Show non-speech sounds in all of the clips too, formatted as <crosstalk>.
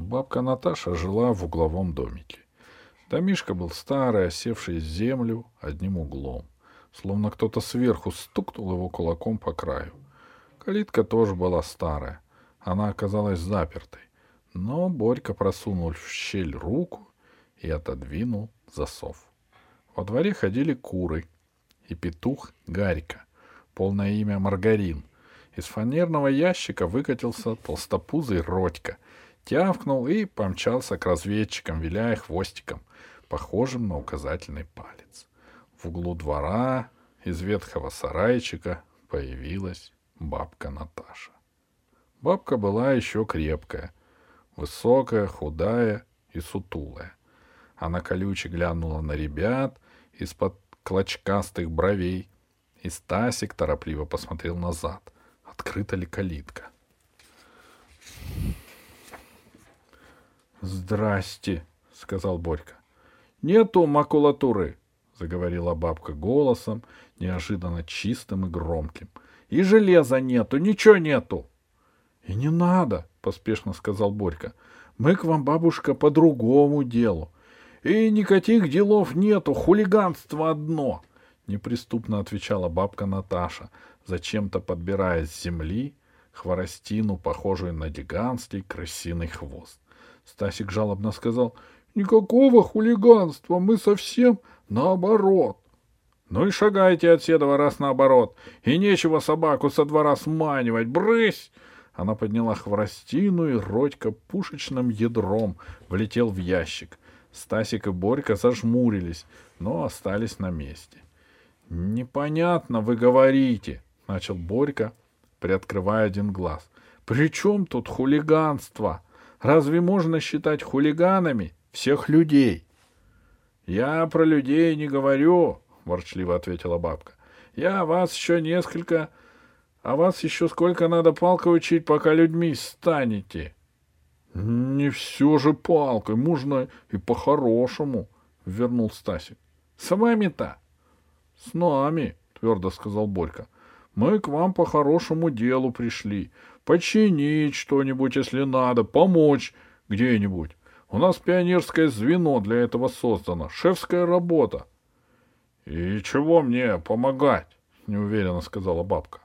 Бабка Наташа жила в угловом домике. Домишка был старый, осевший землю одним углом. Словно кто-то сверху стукнул его кулаком по краю. Калитка тоже была старая. Она оказалась запертой. Но Борька просунул в щель руку и отодвинул засов. Во дворе ходили куры и петух Гарика, полное имя Маргарин. Из фанерного ящика выкатился толстопузый Родька, тявкнул и помчался к разведчикам, виляя хвостиком, похожим на указательный палец. В углу двора из ветхого сарайчика появилась бабка Наташа. Бабка была еще крепкая, высокая, худая и сутулая. Она колюче глянула на ребят из-под клочкастых бровей, и Стасик торопливо посмотрел назад, открыта ли калитка. «Здрасте», — сказал Борька. «Нету макулатуры», — заговорила бабка голосом, неожиданно чистым и громким. «И железа нету, ничего нету». «И не надо», — поспешно сказал Борька. «Мы к вам, бабушка, по другому делу. И никаких делов нету, хулиганство одно», — неприступно отвечала бабка Наташа, зачем-то подбирая с земли хворостину, похожую на гигантский крысиный хвост. Стасик жалобно сказал, «Никакого хулиганства, мы совсем наоборот». «Ну и шагайте от седова раз наоборот, и нечего собаку со двора сманивать, брысь!» Она подняла хворостину, и Родька пушечным ядром влетел в ящик. Стасик и Борька зажмурились, но остались на месте. «Непонятно вы говорите», — начал Борька, приоткрывая один глаз. «При чем тут хулиганство? Разве можно считать хулиганами всех людей?» «Я про людей не говорю», — ворчливо ответила бабка. «Я вас еще несколько... А вас еще сколько надо палкой учить, пока людьми станете?» «Не все же палкой, можно и по-хорошему», — вернул Стасик. «С вами-то?» «С нами», — твердо сказал Борька. «Мы к вам по хорошему делу пришли. Починить что-нибудь, если надо, помочь где-нибудь. У нас пионерское звено для этого создано, шефская работа». «И чего мне помогать?» — неуверенно сказала бабка.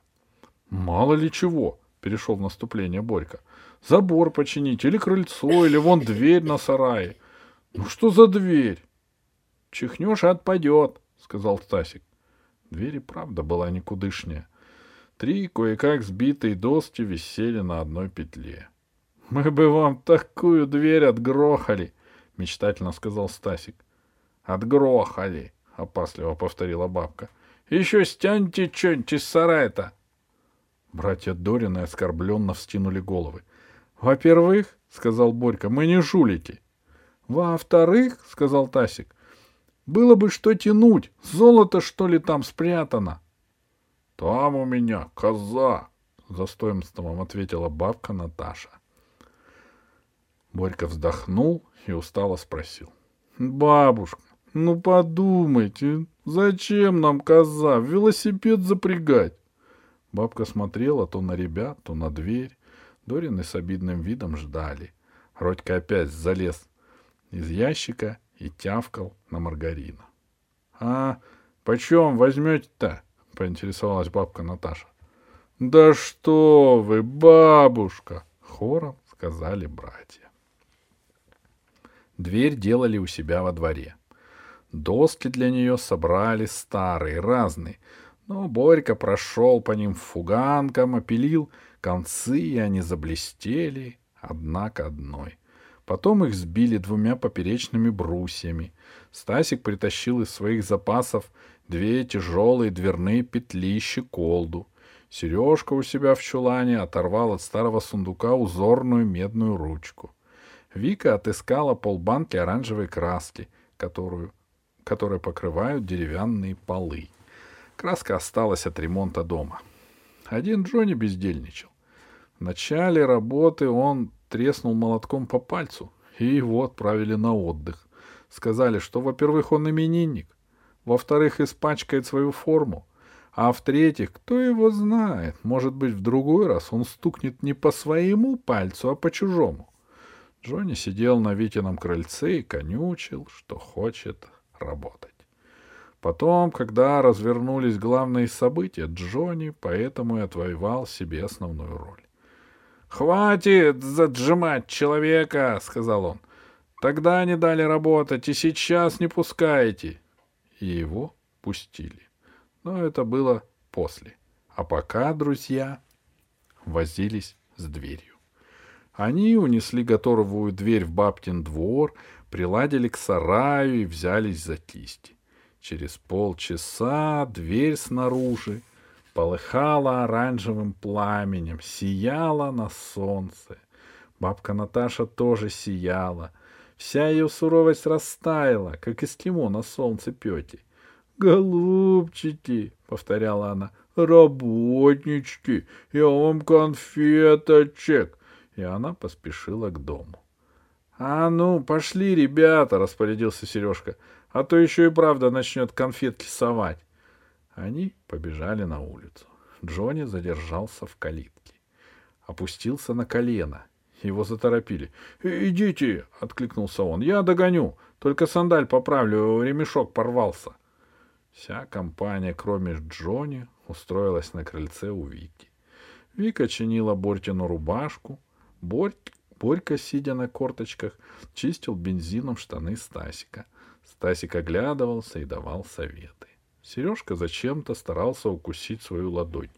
«Мало ли чего», — перешел в наступление Борька. Забор починить, или крыльцо, или вон дверь на сарае. Ну что за дверь? Чихнешь и отпадет, сказал Стасик. Дверь и правда была никудышняя. Три кое-как сбитые доски висели на одной петле. — Мы бы вам такую дверь отгрохали, — мечтательно сказал Стасик. — Отгрохали, — опасливо повторила бабка. — Еще стяньте что-нибудь из сарая-то. Братья Дорины оскорбленно встинули головы. — во-первых, — сказал Борька, — мы не жулики. Во-вторых, — сказал Тасик, — было бы что тянуть. Золото, что ли, там спрятано? — Там у меня коза, — за стоимством ответила бабка Наташа. Борька вздохнул и устало спросил. — Бабушка, ну подумайте, зачем нам коза? Велосипед запрягать? Бабка смотрела то на ребят, то на дверь. Дорины с обидным видом ждали. Родька опять залез из ящика и тявкал на маргарина. — А почем возьмете-то? — поинтересовалась бабка Наташа. — Да что вы, бабушка! — хором сказали братья. Дверь делали у себя во дворе. Доски для нее собрали старые, разные, но Борька прошел по ним фуганком, опилил — Концы, и они заблестели одна к одной. Потом их сбили двумя поперечными брусьями. Стасик притащил из своих запасов две тяжелые дверные петли щеколду. Сережка у себя в чулане оторвал от старого сундука узорную медную ручку. Вика отыскала полбанки оранжевой краски, которую, которой покрывают деревянные полы. Краска осталась от ремонта дома. Один Джонни бездельничал. В начале работы он треснул молотком по пальцу, и его отправили на отдых. Сказали, что, во-первых, он именинник, во-вторых, испачкает свою форму, а в-третьих, кто его знает, может быть, в другой раз он стукнет не по своему пальцу, а по чужому. Джонни сидел на Витином крыльце и конючил, что хочет работать. Потом, когда развернулись главные события, Джонни поэтому и отвоевал себе основную роль. «Хватит заджимать человека!» — сказал он. «Тогда не дали работать, и сейчас не пускаете!» И его пустили. Но это было после. А пока друзья возились с дверью. Они унесли готовую дверь в бабкин двор, приладили к сараю и взялись за кисти. Через полчаса дверь снаружи полыхала оранжевым пламенем, сияла на солнце. Бабка Наташа тоже сияла. Вся ее суровость растаяла, как эскимо на солнце пети. «Голубчики!» — повторяла она. «Работнички! Я вам конфеточек!» И она поспешила к дому. «А ну, пошли, ребята!» — распорядился Сережка. «А то еще и правда начнет конфетки совать». Они побежали на улицу. Джонни задержался в калитке. Опустился на колено. Его заторопили. «Идите!» — откликнулся он. «Я догоню. Только сандаль поправлю, ремешок порвался». Вся компания, кроме Джонни, устроилась на крыльце у Вики. Вика чинила Бортину рубашку. Борь... Борька, сидя на корточках, чистил бензином штаны Стасика. Стасик оглядывался и давал советы. Сережка зачем-то старался укусить свою ладонь.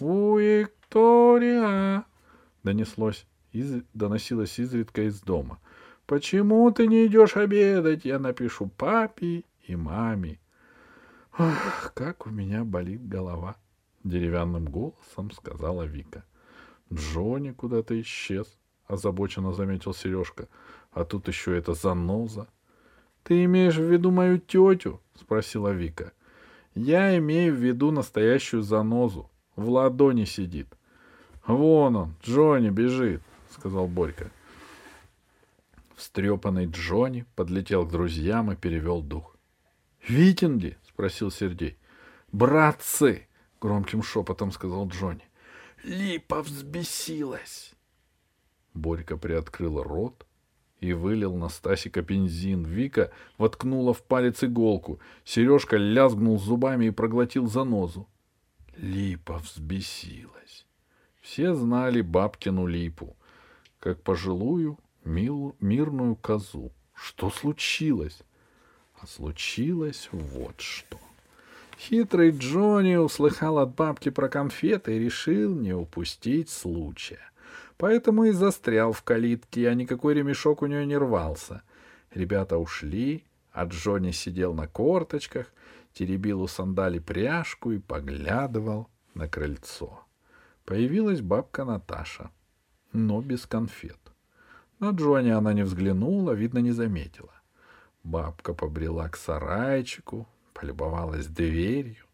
«У Виктория!» — донеслось, из... доносилось изредка из дома. «Почему ты не идешь обедать? Я напишу папе и маме». «Ах, как у меня болит голова!» — деревянным голосом сказала Вика. «Джонни куда-то исчез», — озабоченно заметил Сережка. «А тут еще эта заноза». «Ты имеешь в виду мою тетю?» — спросила Вика. «Я имею в виду настоящую занозу. В ладони сидит». «Вон он, Джонни бежит», — сказал Борька. Встрепанный Джонни подлетел к друзьям и перевел дух. «Виден ли?» — спросил Сергей. «Братцы!» — громким шепотом сказал Джонни. «Липа взбесилась!» Борька приоткрыл рот, и вылил на Стасика бензин. Вика воткнула в палец иголку. Сережка лязгнул зубами и проглотил занозу. Липа взбесилась. Все знали бабкину липу, как пожилую мил, мирную козу. Что случилось? А случилось вот что. Хитрый Джонни услыхал от бабки про конфеты и решил не упустить случая — Поэтому и застрял в калитке, а никакой ремешок у нее не рвался. Ребята ушли, а Джонни сидел на корточках, теребил у сандали пряжку и поглядывал на крыльцо. Появилась бабка Наташа, но без конфет. На Джонни она не взглянула, видно, не заметила. Бабка побрела к сарайчику, полюбовалась дверью,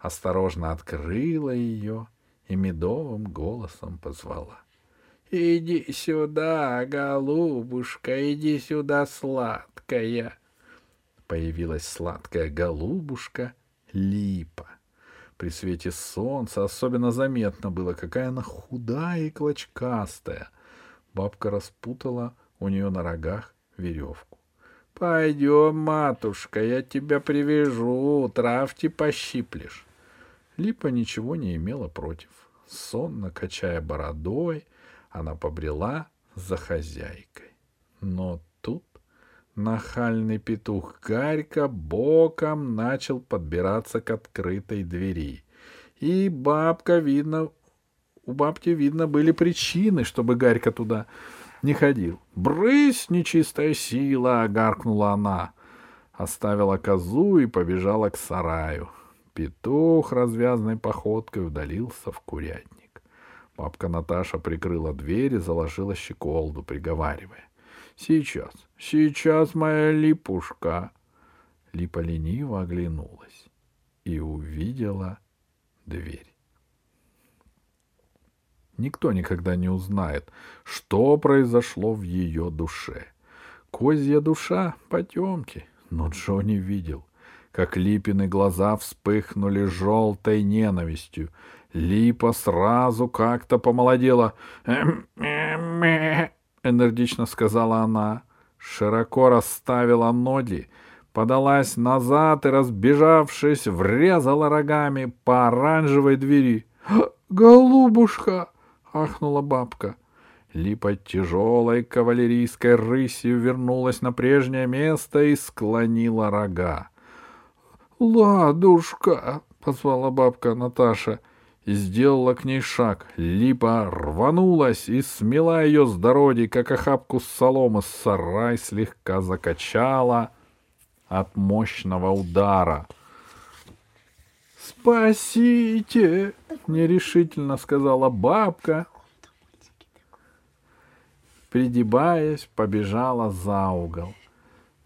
осторожно открыла ее и медовым голосом позвала. Иди сюда, голубушка, иди сюда, сладкая. Появилась сладкая голубушка Липа. При свете солнца особенно заметно было, какая она худая и клочкастая. Бабка распутала у нее на рогах веревку. — Пойдем, матушка, я тебя привяжу, травки пощиплешь. Липа ничего не имела против. Сонно качая бородой, она побрела за хозяйкой. Но тут нахальный петух Гарька боком начал подбираться к открытой двери. И бабка, видно, у бабки, видно, были причины, чтобы Гарька туда не ходил. «Брысь, нечистая сила!» — гаркнула она. Оставила козу и побежала к сараю. Петух развязной походкой удалился в курятник. Бабка Наташа прикрыла дверь и заложила щеколду, приговаривая. «Сейчас, сейчас, моя липушка!» Липа лениво оглянулась и увидела дверь. Никто никогда не узнает, что произошло в ее душе. Козья душа — потемки, но Джонни видел, как Липины глаза вспыхнули желтой ненавистью, Липа сразу как-то помолодела. Энергично сказала она. Широко расставила ноги, подалась назад и, разбежавшись, врезала рогами по оранжевой двери. «Голубушка!» — ахнула бабка. Липа тяжелой кавалерийской рысью вернулась на прежнее место и склонила рога. «Ладушка!» — позвала бабка Наташа сделала к ней шаг. Липа рванулась и смела ее с дороги, как охапку соломы. Сарай слегка закачала от мощного удара. «Спасите!» — нерешительно сказала бабка. Придибаясь, побежала за угол.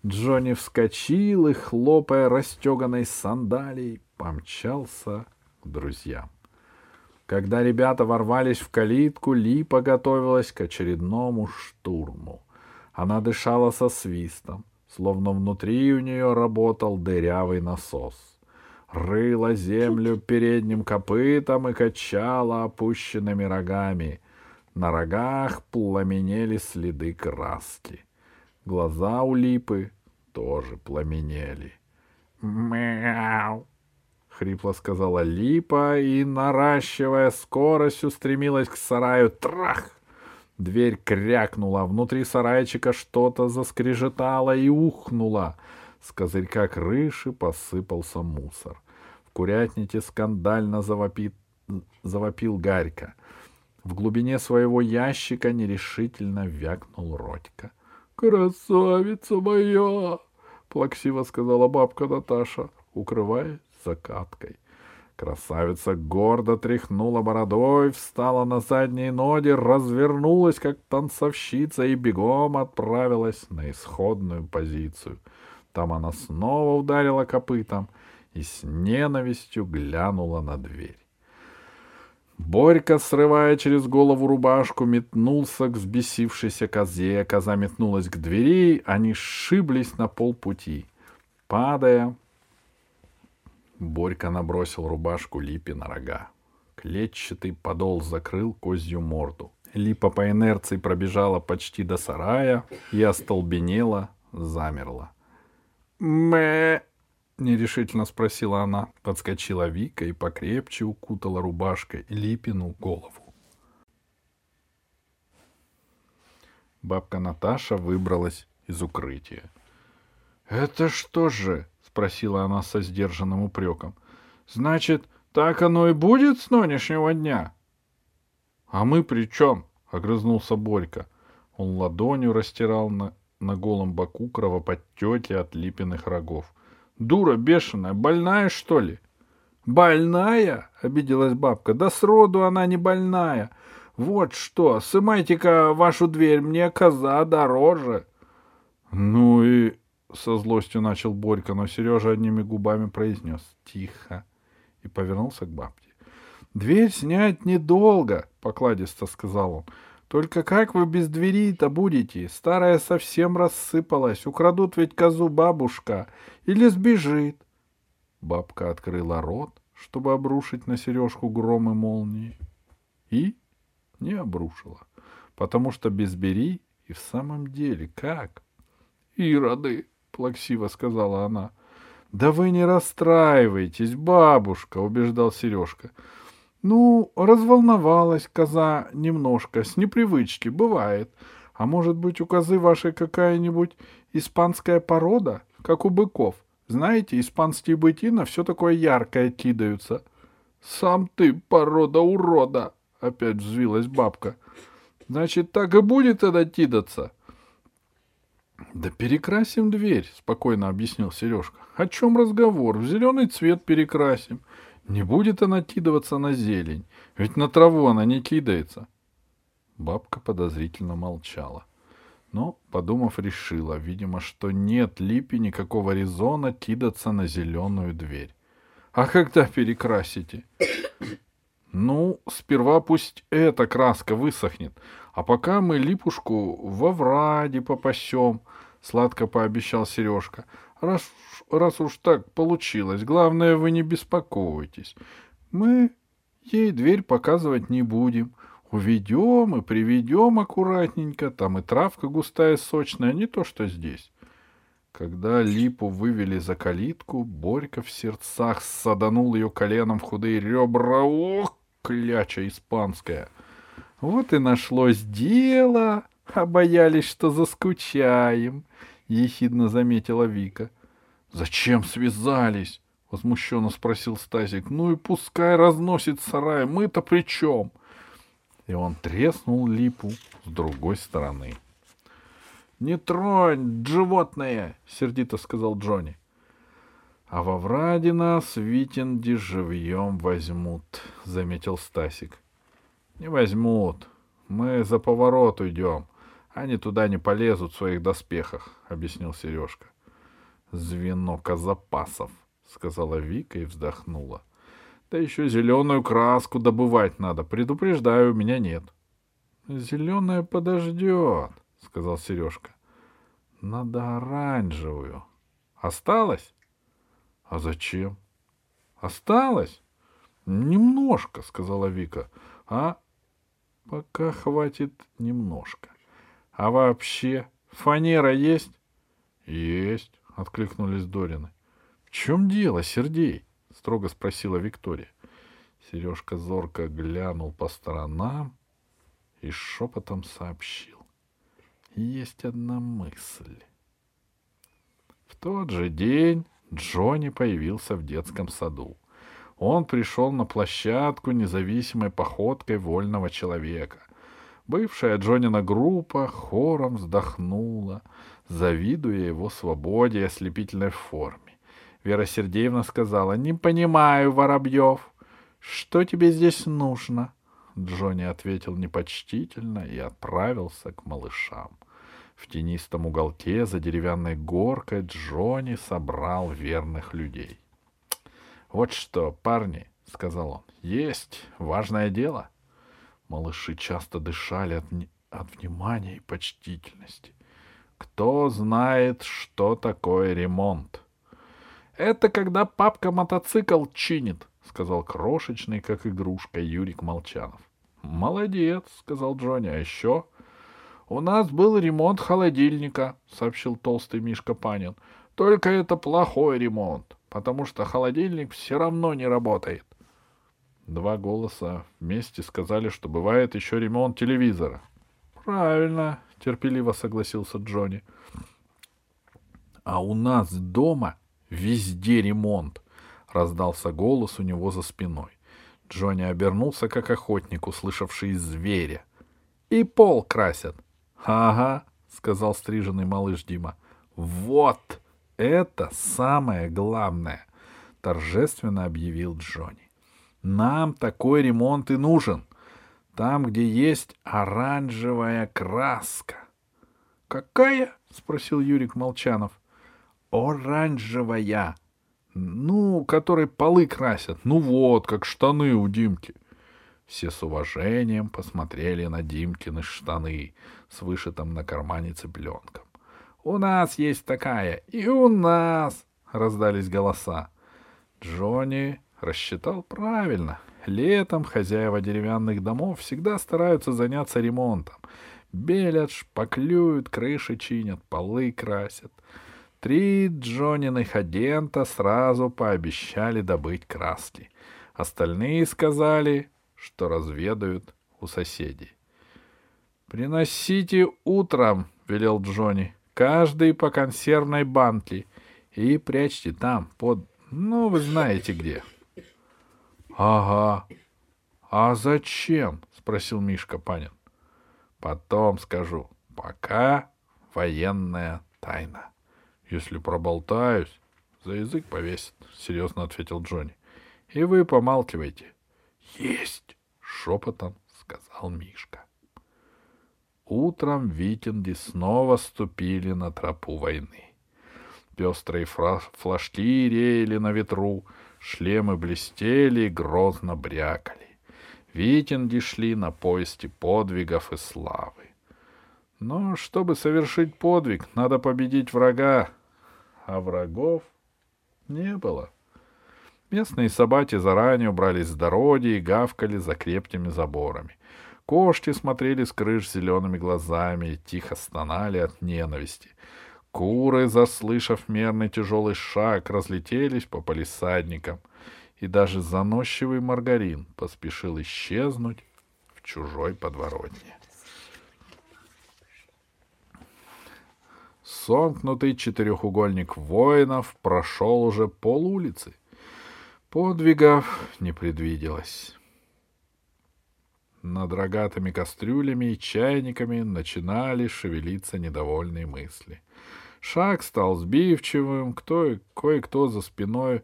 Джонни вскочил и, хлопая расстеганной сандалией, помчался к друзьям. Когда ребята ворвались в калитку, Липа готовилась к очередному штурму. Она дышала со свистом, словно внутри у нее работал дырявый насос. Рыла землю передним копытом и качала опущенными рогами. На рогах пламенели следы краски. Глаза у Липы тоже пламенели. «Мяу!» — хрипло сказала Липа и, наращивая скорость, устремилась к сараю. Трах! Дверь крякнула, внутри сарайчика что-то заскрежетало и ухнуло. С козырька крыши посыпался мусор. В курятнике скандально завопит, завопил Гарька. В глубине своего ящика нерешительно вякнул Родька. «Красавица моя!» — плаксиво сказала бабка Наташа, укрываясь закаткой. Красавица гордо тряхнула бородой, встала на задние ноги, развернулась, как танцовщица, и бегом отправилась на исходную позицию. Там она снова ударила копытом и с ненавистью глянула на дверь. Борька, срывая через голову рубашку, метнулся к взбесившейся козе. Коза метнулась к двери, они сшиблись на полпути. Падая, Борька набросил рубашку Липе на рога. Клетчатый подол закрыл козью морду. Липа по инерции пробежала почти до сарая и остолбенела, замерла. «Мэ!» — нерешительно спросила она. Подскочила Вика и покрепче укутала рубашкой Липину голову. Бабка Наташа выбралась из укрытия. «Это что же?» — спросила она со сдержанным упреком. «Значит, так оно и будет с нынешнего дня?» «А мы при чем?» — огрызнулся Борька. Он ладонью растирал на, на голом боку кровоподтеки от липиных рогов. Дура бешеная, больная, что ли? Больная? Обиделась бабка. Да сроду она не больная. Вот что, сымайте-ка вашу дверь, мне коза дороже. Ну и со злостью начал Борька, но Сережа одними губами произнес «Тихо» и повернулся к бабке. «Дверь снять недолго», — покладисто сказал он. Только как вы без двери-то будете? Старая совсем рассыпалась. Украдут ведь козу бабушка. Или сбежит. Бабка открыла рот, чтобы обрушить на сережку гром и молнии. И не обрушила. Потому что без бери и в самом деле как? Ироды, плаксиво сказала она. Да вы не расстраивайтесь, бабушка, убеждал Сережка. Ну, разволновалась коза немножко, с непривычки, бывает. А может быть, у козы вашей какая-нибудь испанская порода, как у быков? Знаете, испанские быки на все такое яркое кидаются. Сам ты порода урода, опять взвилась бабка. Значит, так и будет тогда кидаться. Да перекрасим дверь, спокойно объяснил Сережка. О чем разговор? В зеленый цвет перекрасим. Не будет она кидываться на зелень, ведь на траву она не кидается. Бабка подозрительно молчала. Но, подумав, решила, видимо, что нет липи никакого резона кидаться на зеленую дверь. А когда перекрасите? <coughs> Ну, сперва пусть эта краска высохнет, а пока мы липушку во враде попасем, — сладко пообещал Сережка. Раз, раз уж так получилось, главное, вы не беспокойтесь. Мы Ей дверь показывать не будем. Уведем и приведем аккуратненько. Там и травка густая, сочная, не то что здесь. Когда Липу вывели за калитку, Борька в сердцах саданул ее коленом в худые ребра. Ох, кляча испанская! Вот и нашлось дело, а боялись, что заскучаем, — ехидно заметила Вика. — Зачем связались? — возмущенно спросил Стасик. — Ну и пускай разносит сарай, мы-то при чем? И он треснул липу с другой стороны. — «Не тронь, животное!» — сердито сказал Джонни. «А во враде нас Витинди живьем возьмут», — заметил Стасик. «Не возьмут. Мы за поворот уйдем. Они туда не полезут в своих доспехах», — объяснил Сережка. «Звено казапасов», — сказала Вика и вздохнула. «Да еще зеленую краску добывать надо. Предупреждаю, у меня нет». «Зеленая подождет», — сказал Сережка. — Надо оранжевую. — Осталось? — А зачем? — Осталось? — Немножко, — сказала Вика. — А? — Пока хватит немножко. — А вообще, фанера есть? — Есть, — откликнулись Дорины. — В чем дело, Сергей? — строго спросила Виктория. Сережка зорко глянул по сторонам и шепотом сообщил есть одна мысль. В тот же день Джонни появился в детском саду. Он пришел на площадку независимой походкой вольного человека. Бывшая Джонина группа хором вздохнула, завидуя его свободе и ослепительной форме. Вера Сергеевна сказала, «Не понимаю, Воробьев, что тебе здесь нужно?» Джонни ответил непочтительно и отправился к малышам. В тенистом уголке за деревянной горкой Джонни собрал верных людей. «Вот что, парни», — сказал он, — «есть важное дело». Малыши часто дышали от, от внимания и почтительности. Кто знает, что такое ремонт? Это когда папка мотоцикл чинит, сказал крошечный, как игрушка, Юрик Молчанов. Молодец, сказал Джонни, а еще «У нас был ремонт холодильника», — сообщил толстый Мишка Панин. «Только это плохой ремонт, потому что холодильник все равно не работает». Два голоса вместе сказали, что бывает еще ремонт телевизора. «Правильно», — терпеливо согласился Джонни. «А у нас дома везде ремонт», — раздался голос у него за спиной. Джонни обернулся, как охотник, услышавший зверя. «И пол красят. Ага, сказал стриженный малыш Дима. Вот это самое главное, торжественно объявил Джонни. Нам такой ремонт и нужен. Там, где есть оранжевая краска. Какая? спросил Юрик Молчанов. Оранжевая. Ну, которой полы красят. Ну вот, как штаны у Димки. Все с уважением посмотрели на Димкины штаны с вышитым на кармане цыпленком. «У нас есть такая, и у нас!» — раздались голоса. Джонни рассчитал правильно. Летом хозяева деревянных домов всегда стараются заняться ремонтом. Белят, шпаклюют, крыши чинят, полы красят. Три Джониных агента сразу пообещали добыть краски. Остальные сказали, что разведают у соседей. «Приносите утром», — велел Джонни, — «каждый по консервной банке и прячьте там, под... ну, вы знаете где». «Ага. А зачем?» — спросил Мишка Панин. «Потом скажу. Пока военная тайна. Если проболтаюсь, за язык повесят», — серьезно ответил Джонни. «И вы помалкивайте. Есть! шепотом сказал Мишка. Утром Витинги снова ступили на тропу войны. Пестрые флажки реяли на ветру, шлемы блестели и грозно брякали. Витинги шли на поиске подвигов и славы. Но чтобы совершить подвиг, надо победить врага, а врагов не было. Местные собаки заранее убрались с дороги и гавкали за крепкими заборами. Кошки смотрели с крыш зелеными глазами и тихо стонали от ненависти. Куры, заслышав мерный тяжелый шаг, разлетелись по полисадникам, и даже заносчивый маргарин поспешил исчезнуть в чужой подворотне. Сомкнутый четырехугольник воинов прошел уже пол улицы. Подвигов не предвиделось. Над рогатыми кастрюлями и чайниками начинали шевелиться недовольные мысли. Шаг стал сбивчивым, кто, кое-кто за спиной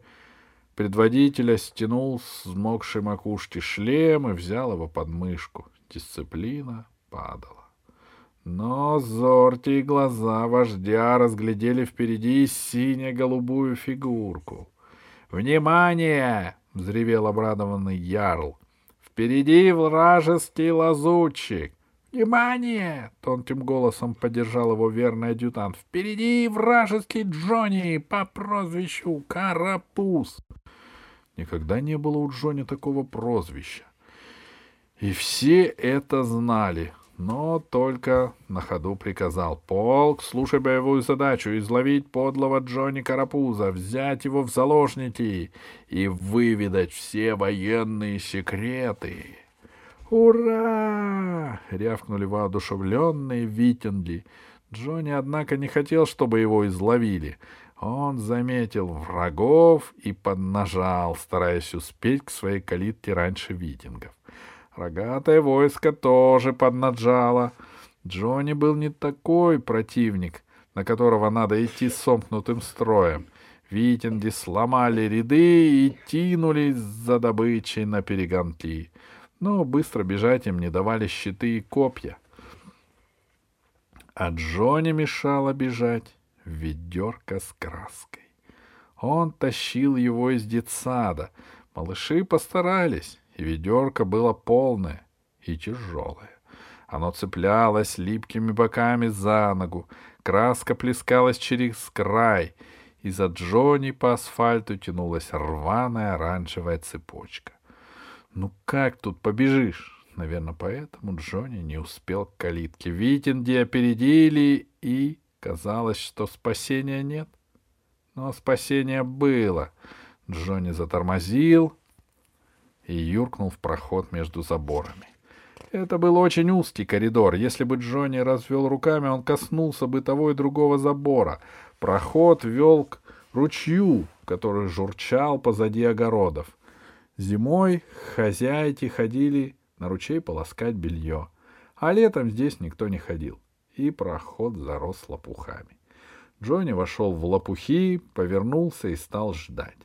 предводителя стянул с мокшей макушки шлем и взял его под мышку. Дисциплина падала. Но зоркие глаза вождя разглядели впереди сине-голубую фигурку. «Внимание!» — взревел обрадованный ярл. Впереди вражеский лазутчик. «Внимание!» — тонким голосом поддержал его верный адъютант. «Впереди вражеский Джонни по прозвищу Карапуз!» Никогда не было у Джонни такого прозвища. И все это знали но только на ходу приказал. «Полк, слушай боевую задачу — изловить подлого Джонни Карапуза, взять его в заложники и выведать все военные секреты». «Ура!» — рявкнули воодушевленные витинги. Джонни, однако, не хотел, чтобы его изловили. Он заметил врагов и поднажал, стараясь успеть к своей калитке раньше витингов. Рогатое войско тоже поднаджало. Джонни был не такой противник, на которого надо идти сомкнутым строем. Витинги сломали ряды и тянулись за добычей на перегонки. Но быстро бежать им не давали щиты и копья. А Джонни мешало бежать ведерко с краской. Он тащил его из детсада. Малыши постарались ведерко было полное и тяжелое. Оно цеплялось липкими боками за ногу, краска плескалась через край, и за Джонни по асфальту тянулась рваная оранжевая цепочка. Ну как тут побежишь? Наверное, поэтому Джонни не успел к калитке. Витинги опередили, и казалось, что спасения нет. Но спасение было. Джонни затормозил, и юркнул в проход между заборами. Это был очень узкий коридор. Если бы Джонни развел руками, он коснулся бы того и другого забора. Проход вел к ручью, который журчал позади огородов. Зимой хозяйки ходили на ручей полоскать белье, а летом здесь никто не ходил, и проход зарос лопухами. Джонни вошел в лопухи, повернулся и стал ждать.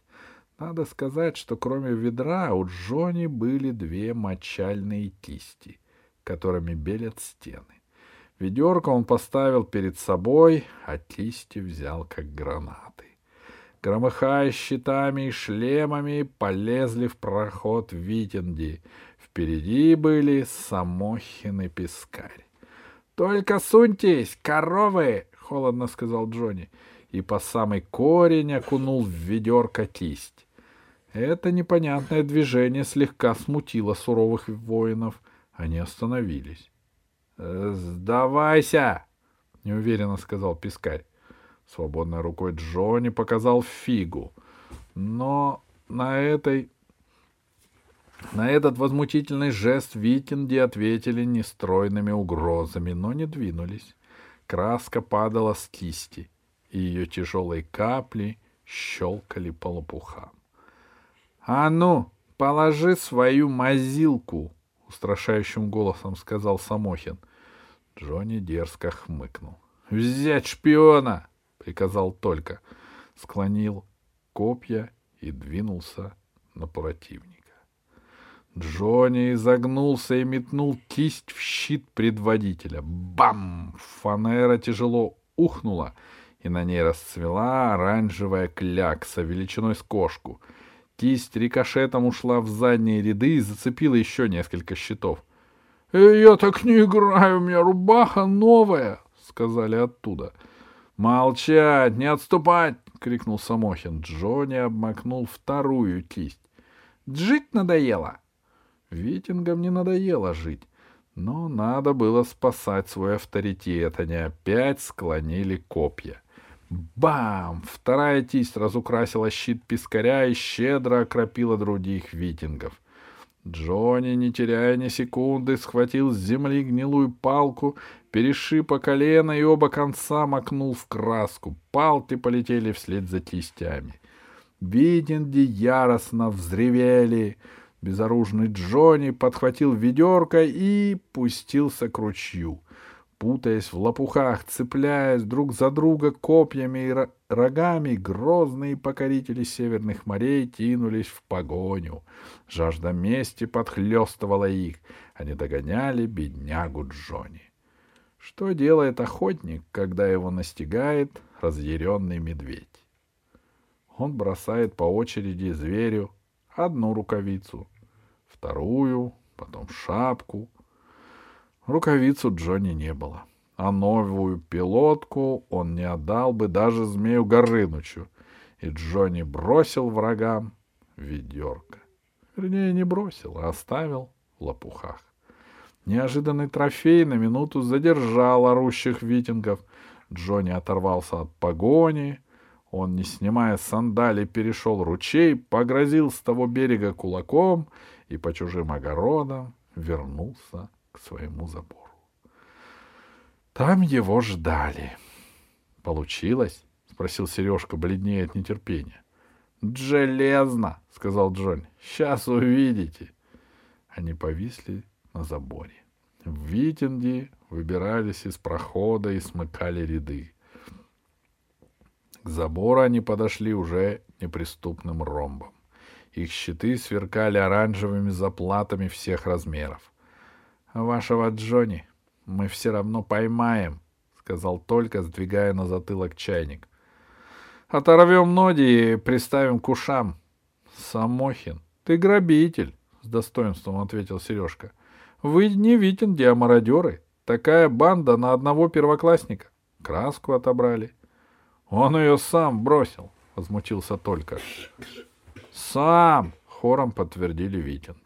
Надо сказать, что кроме ведра у Джонни были две мочальные кисти, которыми белят стены. Ведерко он поставил перед собой, а кисти взял как гранаты. Громыхая щитами и шлемами, полезли в проход Витинди. Впереди были Самохин и Пискарь. — Только суньтесь, коровы! — холодно сказал Джонни, и по самый корень окунул в ведерко кисть. Это непонятное движение слегка смутило суровых воинов. Они остановились. «Э, «Сдавайся!» — неуверенно сказал Пискарь. Свободной рукой Джонни показал фигу. Но на этой... На этот возмутительный жест викинги ответили нестройными угрозами, но не двинулись. Краска падала с кисти, и ее тяжелые капли щелкали по лопухам. «А ну, положи свою мазилку!» — устрашающим голосом сказал Самохин. Джонни дерзко хмыкнул. «Взять шпиона!» — приказал только. Склонил копья и двинулся на противника. Джонни изогнулся и метнул кисть в щит предводителя. Бам! Фанера тяжело ухнула, и на ней расцвела оранжевая клякса величиной с кошку — Кисть рикошетом ушла в задние ряды и зацепила еще несколько щитов. «Э, «Я так не играю, у меня рубаха новая!» — сказали оттуда. «Молчать, не отступать!» — крикнул Самохин. Джонни обмакнул вторую кисть. «Жить надоело!» Витингам не надоело жить, но надо было спасать свой авторитет. Они опять склонили копья. Бам! Вторая кисть разукрасила щит пескаря и щедро окропила других витингов. Джонни, не теряя ни секунды, схватил с земли гнилую палку, перешиб по колено и оба конца макнул в краску. Палки полетели вслед за кистями. Витинги яростно взревели. Безоружный Джонни подхватил ведерко и пустился к ручью путаясь в лопухах, цепляясь друг за друга копьями и рогами, грозные покорители северных морей кинулись в погоню. Жажда мести подхлестывала их. Они догоняли беднягу Джонни. Что делает охотник, когда его настигает разъяренный медведь? Он бросает по очереди зверю одну рукавицу, вторую, потом шапку, Рукавицу Джонни не было, а новую пилотку он не отдал бы даже змею Горынычу, и Джонни бросил врагам ведерко. Вернее, не бросил, а оставил в лопухах. Неожиданный трофей на минуту задержал орущих витингов. Джонни оторвался от погони. Он, не снимая сандали, перешел ручей, погрозил с того берега кулаком и по чужим огородам вернулся к своему забору. Там его ждали. Получилось? спросил Сережка, бледнее от нетерпения. Железно, сказал Джонни. Сейчас увидите. Они повисли на заборе. В Витинге выбирались из прохода и смыкали ряды. К забору они подошли уже неприступным ромбом. Их щиты сверкали оранжевыми заплатами всех размеров. Вашего Джонни мы все равно поймаем, — сказал только, сдвигая на затылок чайник. Оторвем ноги и приставим к ушам. Самохин, ты грабитель, — с достоинством ответил Сережка. Вы не Витинги, а мародеры. Такая банда на одного первоклассника. Краску отобрали. Он ее сам бросил, — возмутился только. Сам, — хором подтвердили Витинги.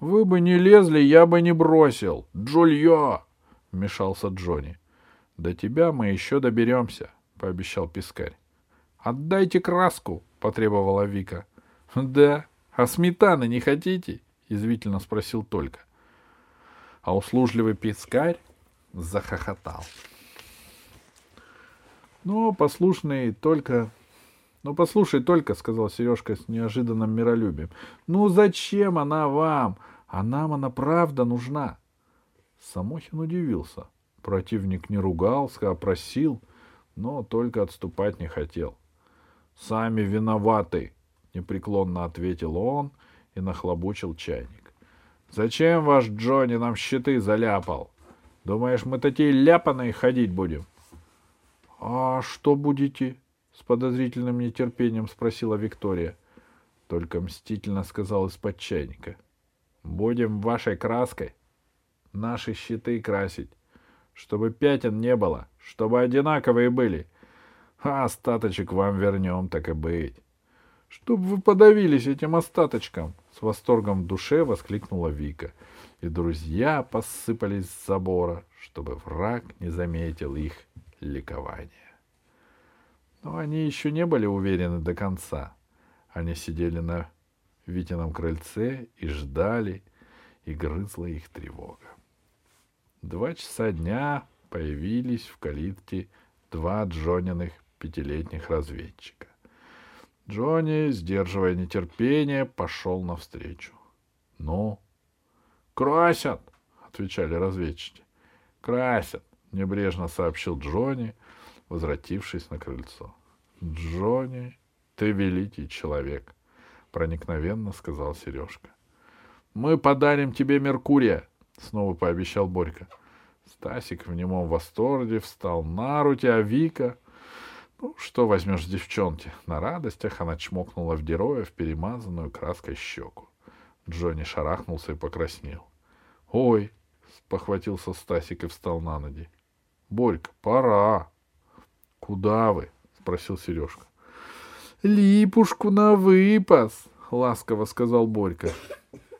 Вы бы не лезли, я бы не бросил. Джульё! — вмешался Джонни. — До тебя мы еще доберемся, — пообещал пескарь. — Отдайте краску, — потребовала Вика. — Да, а сметаны не хотите? — язвительно спросил Только. А услужливый пескарь захохотал. Но послушный только ну, послушай только, — сказал Сережка с неожиданным миролюбием. — Ну, зачем она вам? А нам она правда нужна. Самохин удивился. Противник не ругался, а просил, но только отступать не хотел. — Сами виноваты, — непреклонно ответил он и нахлобучил чайник. — Зачем ваш Джонни нам щиты заляпал? Думаешь, мы такие ляпаные ходить будем? — А что будете? — с подозрительным нетерпением спросила Виктория. Только мстительно сказал из-под чайника. Будем вашей краской наши щиты красить, чтобы пятен не было, чтобы одинаковые были. А остаточек вам вернем, так и быть. Чтоб вы подавились этим остаточком, с восторгом в душе воскликнула Вика. И друзья посыпались с забора, чтобы враг не заметил их ликования. Но они еще не были уверены до конца. Они сидели на Витином крыльце и ждали, и грызла их тревога. Два часа дня появились в калитке два Джониных пятилетних разведчика. Джонни, сдерживая нетерпение, пошел навстречу. — Ну? — Красят! — отвечали разведчики. — Красят! — небрежно сообщил Джонни, возвратившись на крыльцо. — Джонни, ты великий человек, — проникновенно сказал Сережка. — Мы подарим тебе Меркурия, — снова пообещал Борька. Стасик в немом восторге встал на руки, а Вика... Ну, что возьмешь девчонки? На радостях она чмокнула в героя в перемазанную краской щеку. Джонни шарахнулся и покраснел. — Ой! — похватился Стасик и встал на ноги. — Борька, пора! — Куда вы? — спросил Сережка. — Липушку на выпас, — ласково сказал Борька.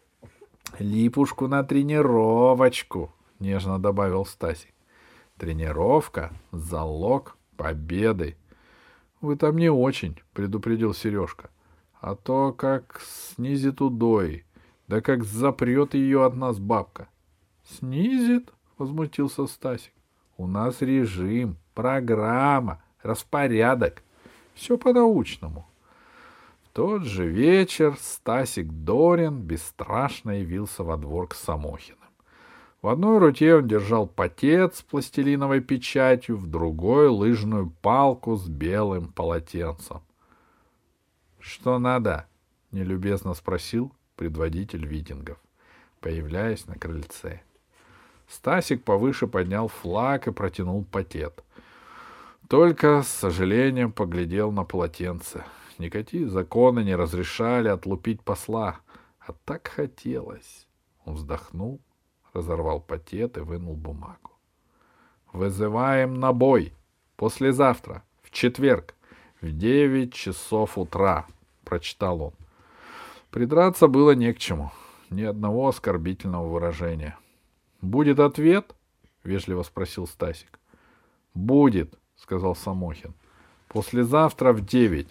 — Липушку на тренировочку, — нежно добавил Стасик. — Тренировка — залог победы. — Вы там не очень, — предупредил Сережка. — А то как снизит удой, да как запрет ее от нас бабка. — Снизит? — возмутился Стасик. — У нас режим, программа, распорядок. Все по-научному. В тот же вечер Стасик Дорин бесстрашно явился во двор к Самохиным. В одной руке он держал пакет с пластилиновой печатью, в другой — лыжную палку с белым полотенцем. — Что надо? — нелюбезно спросил предводитель витингов, появляясь на крыльце. Стасик повыше поднял флаг и протянул пакет. Только с сожалением поглядел на полотенце. Никакие законы не разрешали отлупить посла, а так хотелось. Он вздохнул, разорвал пакет и вынул бумагу. «Вызываем на бой! Послезавтра, в четверг, в девять часов утра!» — прочитал он. Придраться было не к чему, ни одного оскорбительного выражения. «Будет ответ?» — вежливо спросил Стасик. «Будет», — сказал Самохин. — Послезавтра в девять.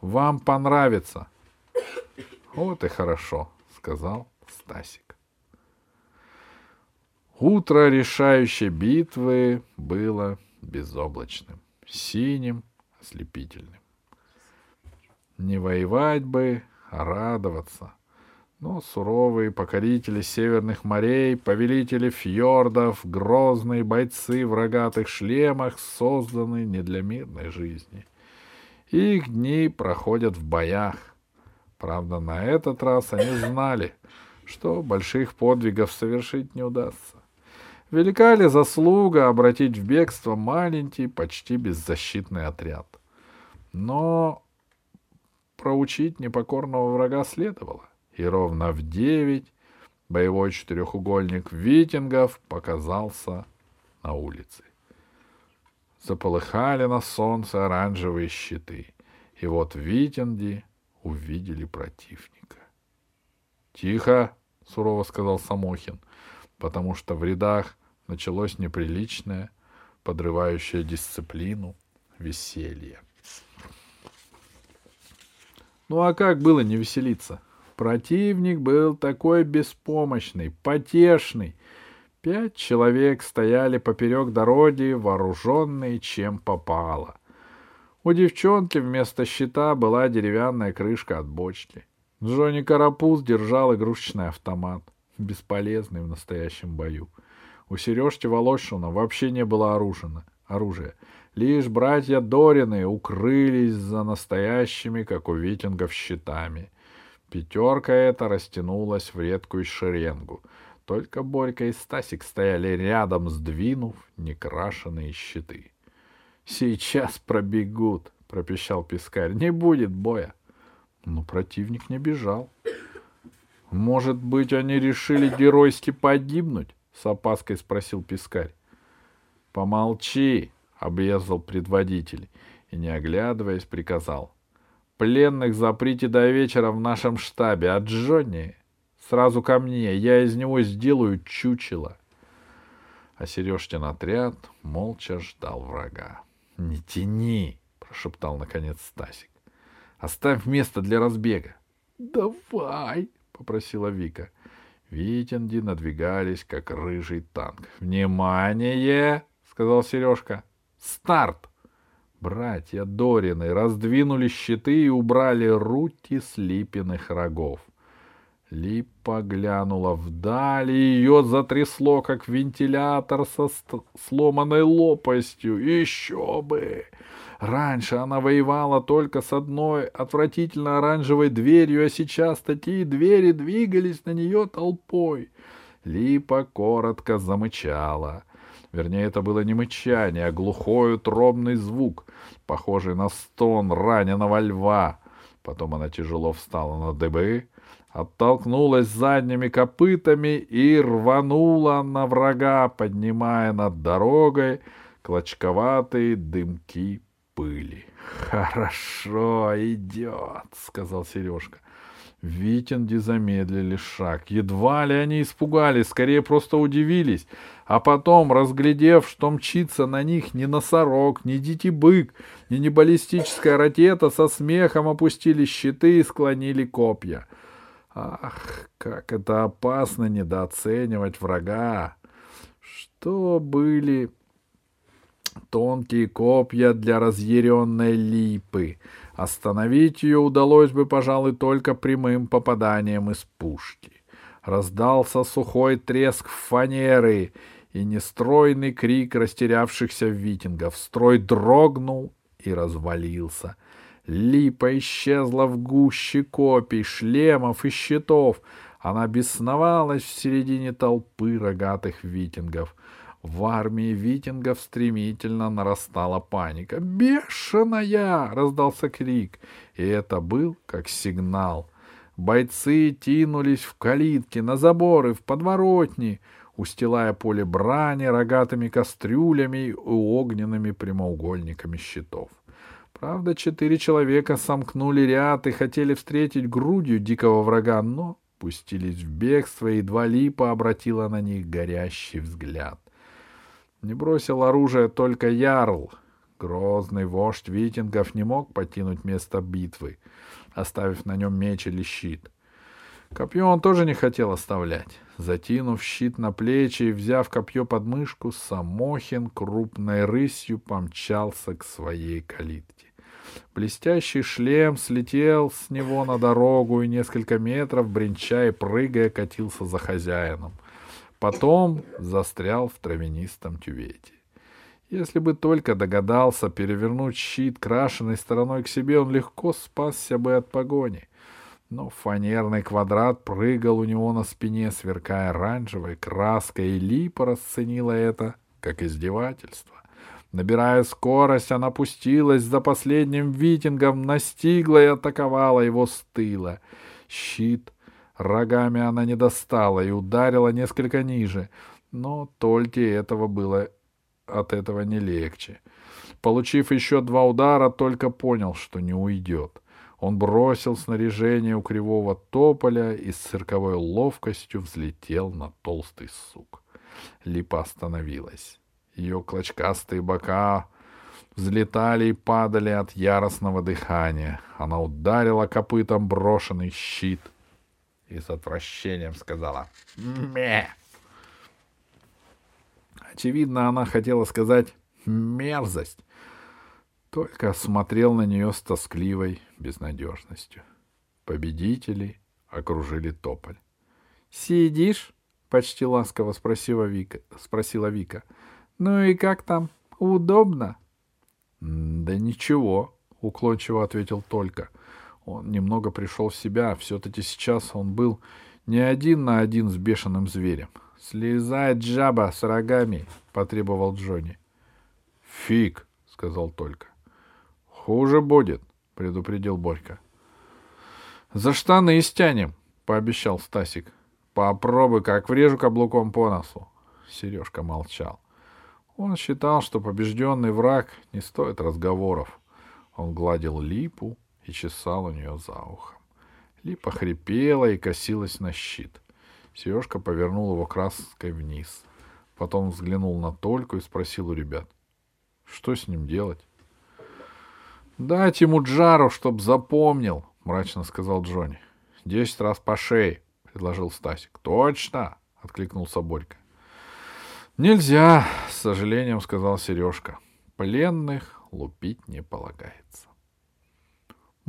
Вам понравится. — Вот и хорошо, — сказал Стасик. Утро решающей битвы было безоблачным, синим, ослепительным. Не воевать бы, а радоваться — но суровые покорители северных морей, повелители фьордов, грозные бойцы в рогатых шлемах созданы не для мирной жизни. Их дни проходят в боях. Правда, на этот раз они знали, что больших подвигов совершить не удастся. Велика ли заслуга обратить в бегство маленький, почти беззащитный отряд? Но проучить непокорного врага следовало и ровно в девять боевой четырехугольник Витингов показался на улице. Заполыхали на солнце оранжевые щиты, и вот Витинги увидели противника. — Тихо, — сурово сказал Самохин, потому что в рядах началось неприличное, подрывающее дисциплину веселье. Ну а как было не веселиться? Противник был такой беспомощный, потешный. Пять человек стояли поперек дороги, вооруженные чем попало. У девчонки вместо щита была деревянная крышка от бочки. Джонни Карапуз держал игрушечный автомат, бесполезный в настоящем бою. У Сережки Волошина вообще не было оружия. оружия. Лишь братья Дорины укрылись за настоящими, как у викингов, щитами — Пятерка эта растянулась в редкую шеренгу. Только Борька и Стасик стояли рядом, сдвинув некрашенные щиты. — Сейчас пробегут, — пропищал пескарь. — Не будет боя. Но противник не бежал. — Может быть, они решили геройски погибнуть? — с опаской спросил пескарь. — Помолчи, — обрезал предводитель и, не оглядываясь, приказал. — Пленных заприте до вечера в нашем штабе, а Джонни сразу ко мне, я из него сделаю чучело. А Сережкин отряд молча ждал врага. — Не тяни, — прошептал наконец Стасик. — Оставь место для разбега. — Давай, — попросила Вика. Витинги надвигались, как рыжий танк. — Внимание! — сказал Сережка. — Старт! Братья Дорины раздвинули щиты и убрали рути с липиных рогов. Липа глянула вдаль, и ее затрясло, как вентилятор со сломанной лопастью. Еще бы! Раньше она воевала только с одной отвратительно оранжевой дверью, а сейчас такие двери двигались на нее толпой. Липа коротко замычала — Вернее, это было не мычание, а глухой утробный звук, похожий на стон раненого льва. Потом она тяжело встала на дыбы, оттолкнулась задними копытами и рванула на врага, поднимая над дорогой клочковатые дымки пыли. Хорошо, идет, сказал Сережка. Витинги замедлили шаг. Едва ли они испугались, скорее просто удивились. А потом, разглядев, что мчится на них не носорог, не дитибык, и не баллистическая ракета, со смехом опустили щиты и склонили копья. Ах, как это опасно недооценивать врага! Что были тонкие копья для разъяренной липы. Остановить ее удалось бы, пожалуй, только прямым попаданием из пушки. Раздался сухой треск фанеры и нестройный крик растерявшихся витингов. Строй дрогнул и развалился. Липа исчезла в гуще копий, шлемов и щитов. Она бесновалась в середине толпы рогатых витингов. В армии витингов стремительно нарастала паника. «Бешеная!» — раздался крик, и это был как сигнал. Бойцы тянулись в калитки, на заборы, в подворотни, устилая поле брани рогатыми кастрюлями и огненными прямоугольниками щитов. Правда, четыре человека сомкнули ряд и хотели встретить грудью дикого врага, но пустились в бегство, и два липа обратила на них горящий взгляд. Не бросил оружие только Ярл. Грозный вождь викингов не мог покинуть место битвы, оставив на нем меч или щит. Копье он тоже не хотел оставлять. Затянув щит на плечи и взяв копье под мышку, Самохин крупной рысью помчался к своей калитке. Блестящий шлем слетел с него на дорогу и несколько метров, бренча и прыгая, катился за хозяином. Потом застрял в травянистом тювете. Если бы только догадался перевернуть щит крашенной стороной к себе, он легко спасся бы от погони. Но фанерный квадрат прыгал у него на спине, сверкая оранжевой краской, и Липа расценила это как издевательство. Набирая скорость, она пустилась за последним витингом, настигла и атаковала его с тыла. Щит Рогами она не достала и ударила несколько ниже, но Тольке этого было от этого не легче. Получив еще два удара, только понял, что не уйдет. Он бросил снаряжение у кривого тополя и с цирковой ловкостью взлетел на толстый сук. Липа остановилась. Ее клочкастые бока взлетали и падали от яростного дыхания. Она ударила копытом брошенный щит — и с отвращением сказала «Ме». Очевидно, она хотела сказать «мерзость», только смотрел на нее с тоскливой безнадежностью. Победители окружили тополь. «Сидишь?» — почти ласково спросила Вика. Спросила Вика. «Ну и как там? Удобно?» «Да ничего», — уклончиво ответил Только. Он немного пришел в себя. Все-таки сейчас он был не один на один с бешеным зверем. «Слезай, джаба, с рогами!» — потребовал Джонни. «Фиг!» — сказал только. «Хуже будет!» — предупредил Борька. «За штаны стянем!» — пообещал Стасик. «Попробуй, как врежу каблуком по носу!» Сережка молчал. Он считал, что побежденный враг не стоит разговоров. Он гладил липу, и чесал у нее за ухом. Липа хрипела и косилась на щит. Сережка повернул его краской вниз. Потом взглянул на Тольку и спросил у ребят. Что с ним делать? — Дать ему джару, чтоб запомнил, — мрачно сказал Джонни. — Десять раз по шее, — предложил Стасик. — Точно, — откликнулся Борька. — Нельзя, — с сожалением сказал Сережка. Пленных лупить не полагается.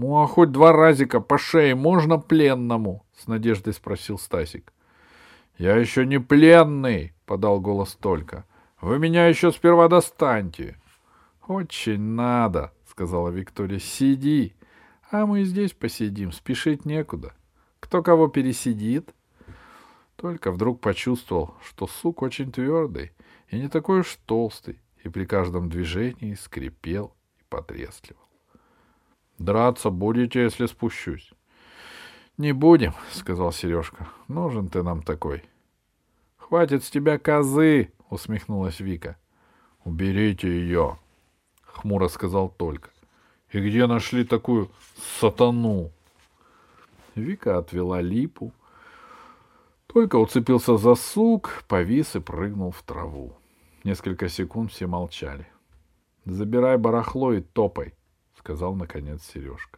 Ну, а хоть два разика по шее можно пленному? — с надеждой спросил Стасик. — Я еще не пленный, — подал голос только. — Вы меня еще сперва достаньте. — Очень надо, — сказала Виктория. — Сиди. А мы здесь посидим, спешить некуда. Кто кого пересидит? Только вдруг почувствовал, что сук очень твердый и не такой уж толстый, и при каждом движении скрипел и потрескивал. Драться будете, если спущусь? — Не будем, — сказал Сережка. — Нужен ты нам такой. — Хватит с тебя козы, — усмехнулась Вика. — Уберите ее, — хмуро сказал только. — И где нашли такую сатану? Вика отвела липу. Только уцепился за сук, повис и прыгнул в траву. Несколько секунд все молчали. «Забирай барахло и топай», — сказал наконец Сережка.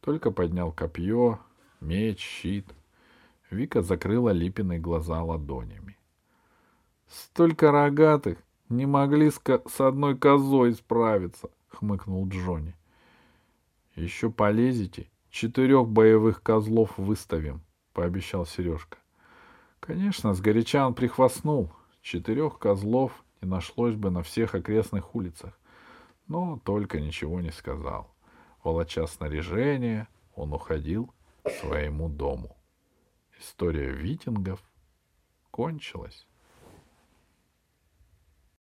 Только поднял копье, меч, щит. Вика закрыла Липиной глаза ладонями. «Столько рогатых! Не могли с, с одной козой справиться!» — хмыкнул Джонни. «Еще полезете, четырех боевых козлов выставим», — пообещал Сережка. Конечно, сгоряча он прихвастнул. Четырех козлов не нашлось бы на всех окрестных улицах. Но только ничего не сказал. Волоча снаряжение, он уходил к своему дому. История витингов кончилась.